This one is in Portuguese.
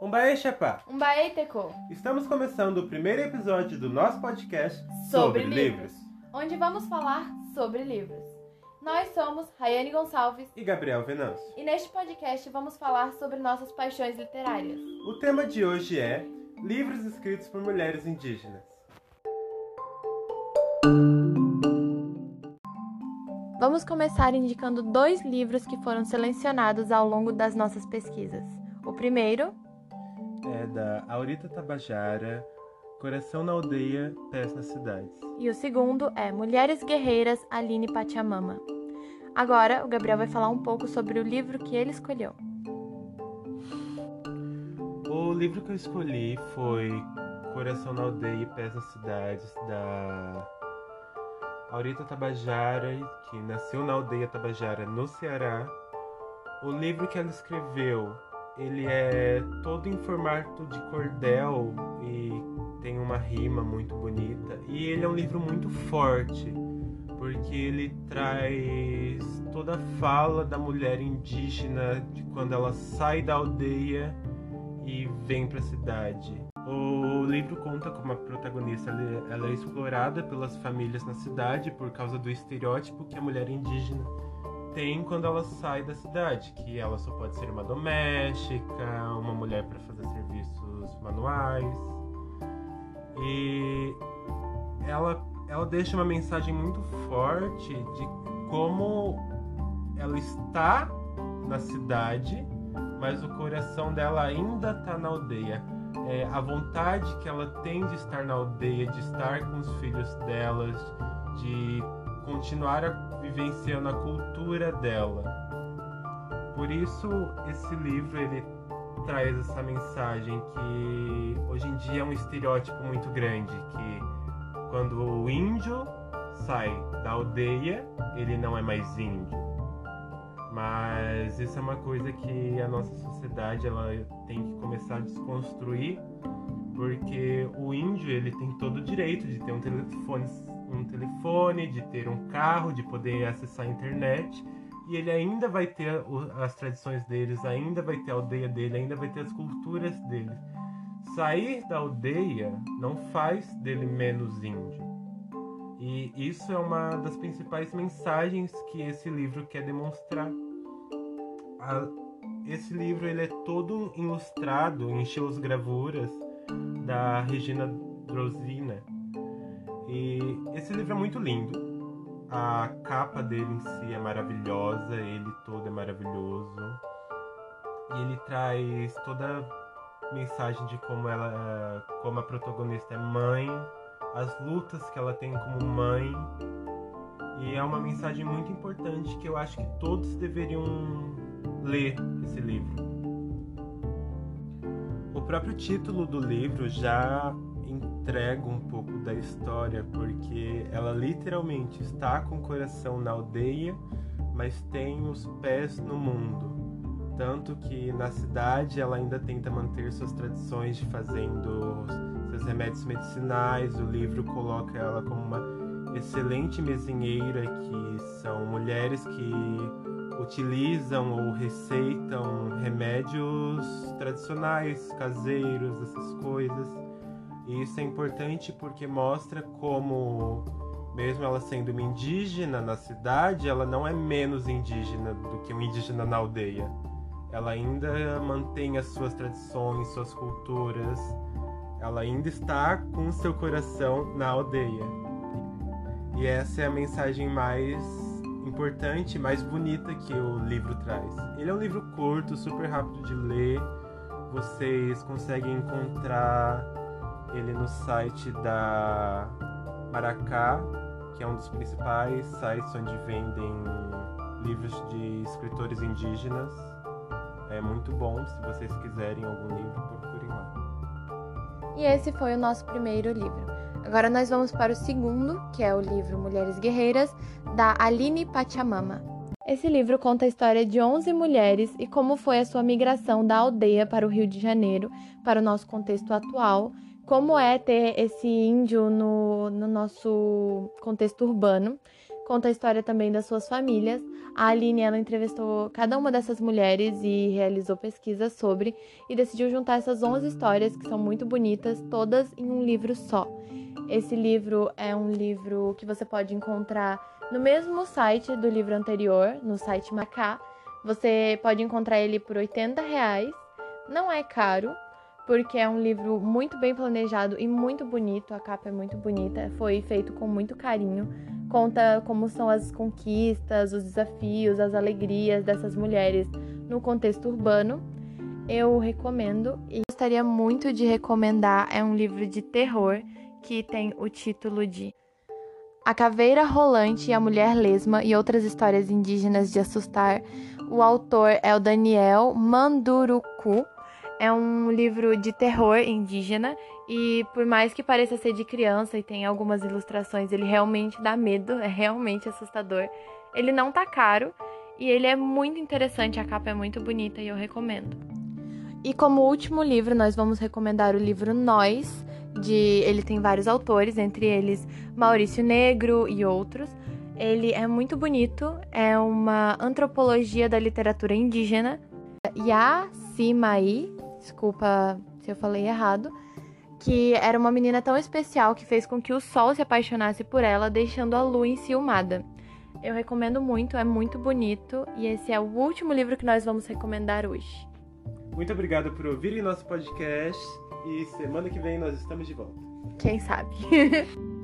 Umbaê Chapá! Umbaê Teco! Estamos começando o primeiro episódio do nosso podcast sobre, sobre livros, onde vamos falar sobre livros. Nós somos Rayane Gonçalves e Gabriel Venâncio. E neste podcast vamos falar sobre nossas paixões literárias. O tema de hoje é livros escritos por mulheres indígenas. Vamos começar indicando dois livros que foram selecionados ao longo das nossas pesquisas. O primeiro da Aurita Tabajara, Coração na Aldeia, Pés nas Cidades. E o segundo é Mulheres Guerreiras, Aline Pachamama. Agora, o Gabriel vai falar um pouco sobre o livro que ele escolheu. O livro que eu escolhi foi Coração na Aldeia e Pés nas Cidades, da Aurita Tabajara, que nasceu na aldeia Tabajara, no Ceará. O livro que ela escreveu, ele é todo em formato de cordel e tem uma rima muito bonita. E ele é um livro muito forte, porque ele traz toda a fala da mulher indígena de quando ela sai da aldeia e vem para a cidade. O livro conta como a protagonista ela é explorada pelas famílias na cidade por causa do estereótipo que a mulher indígena tem quando ela sai da cidade, que ela só pode ser uma doméstica, uma mulher para fazer serviços manuais. E ela, ela deixa uma mensagem muito forte de como ela está na cidade, mas o coração dela ainda está na aldeia é, a vontade que ela tem de estar na aldeia, de estar com os filhos delas, de continuar a, vivenciando a cultura dela. Por isso esse livro ele traz essa mensagem que hoje em dia é um estereótipo muito grande que quando o índio sai da aldeia, ele não é mais índio mas isso é uma coisa que a nossa sociedade ela tem que começar a desconstruir, porque o índio ele tem todo o direito de ter um telefone, um telefone, de ter um carro, de poder acessar a internet, e ele ainda vai ter as tradições deles, ainda vai ter a aldeia dele, ainda vai ter as culturas dele. Sair da aldeia não faz dele menos índio. E isso é uma das principais mensagens que esse livro quer demonstrar esse livro ele é todo ilustrado em seus gravuras da Regina Drosina. E esse livro é muito lindo. A capa dele em si é maravilhosa, ele todo é maravilhoso. E ele traz toda a mensagem de como ela, como a protagonista é mãe, as lutas que ela tem como mãe. E é uma mensagem muito importante que eu acho que todos deveriam ler esse livro. Próprio título do livro já entrega um pouco da história, porque ela literalmente está com o coração na aldeia, mas tem os pés no mundo. Tanto que na cidade ela ainda tenta manter suas tradições de fazendo seus remédios medicinais. O livro coloca ela como uma excelente mesinheira, que são mulheres que utilizam ou receitam remédios tradicionais, caseiros, essas coisas. E isso é importante porque mostra como, mesmo ela sendo uma indígena na cidade, ela não é menos indígena do que um indígena na aldeia. Ela ainda mantém as suas tradições, suas culturas. Ela ainda está com seu coração na aldeia. E essa é a mensagem mais importante, mais bonita que o livro traz. Ele é um livro curto, super rápido de ler. Vocês conseguem encontrar ele no site da Maracá, que é um dos principais sites onde vendem livros de escritores indígenas. É muito bom, se vocês quiserem algum livro, procurem lá. E esse foi o nosso primeiro livro. Agora nós vamos para o segundo, que é o livro Mulheres Guerreiras, da Aline Pachamama. Esse livro conta a história de 11 mulheres e como foi a sua migração da aldeia para o Rio de Janeiro, para o nosso contexto atual, como é ter esse índio no, no nosso contexto urbano, conta a história também das suas famílias. A Aline ela entrevistou cada uma dessas mulheres e realizou pesquisas sobre e decidiu juntar essas 11 histórias que são muito bonitas, todas em um livro só. Esse livro é um livro que você pode encontrar no mesmo site do livro anterior, no site Macá. Você pode encontrar ele por 80 reais. Não é caro, porque é um livro muito bem planejado e muito bonito. A capa é muito bonita, foi feito com muito carinho. Conta como são as conquistas, os desafios, as alegrias dessas mulheres no contexto urbano. Eu recomendo e gostaria muito de recomendar. É um livro de terror que tem o título de A Caveira Rolante e a Mulher Lesma e outras histórias indígenas de assustar. O autor é o Daniel Manduruku é um livro de terror indígena e por mais que pareça ser de criança e tem algumas ilustrações, ele realmente dá medo, é realmente assustador. Ele não tá caro e ele é muito interessante, a capa é muito bonita e eu recomendo. E como último livro, nós vamos recomendar o livro Nós, de ele tem vários autores, entre eles Maurício Negro e outros. Ele é muito bonito, é uma antropologia da literatura indígena. Yasimai desculpa se eu falei errado, que era uma menina tão especial que fez com que o sol se apaixonasse por ela, deixando a lua enciumada. Eu recomendo muito, é muito bonito e esse é o último livro que nós vamos recomendar hoje. Muito obrigado por ouvirem nosso podcast e semana que vem nós estamos de volta. Quem sabe?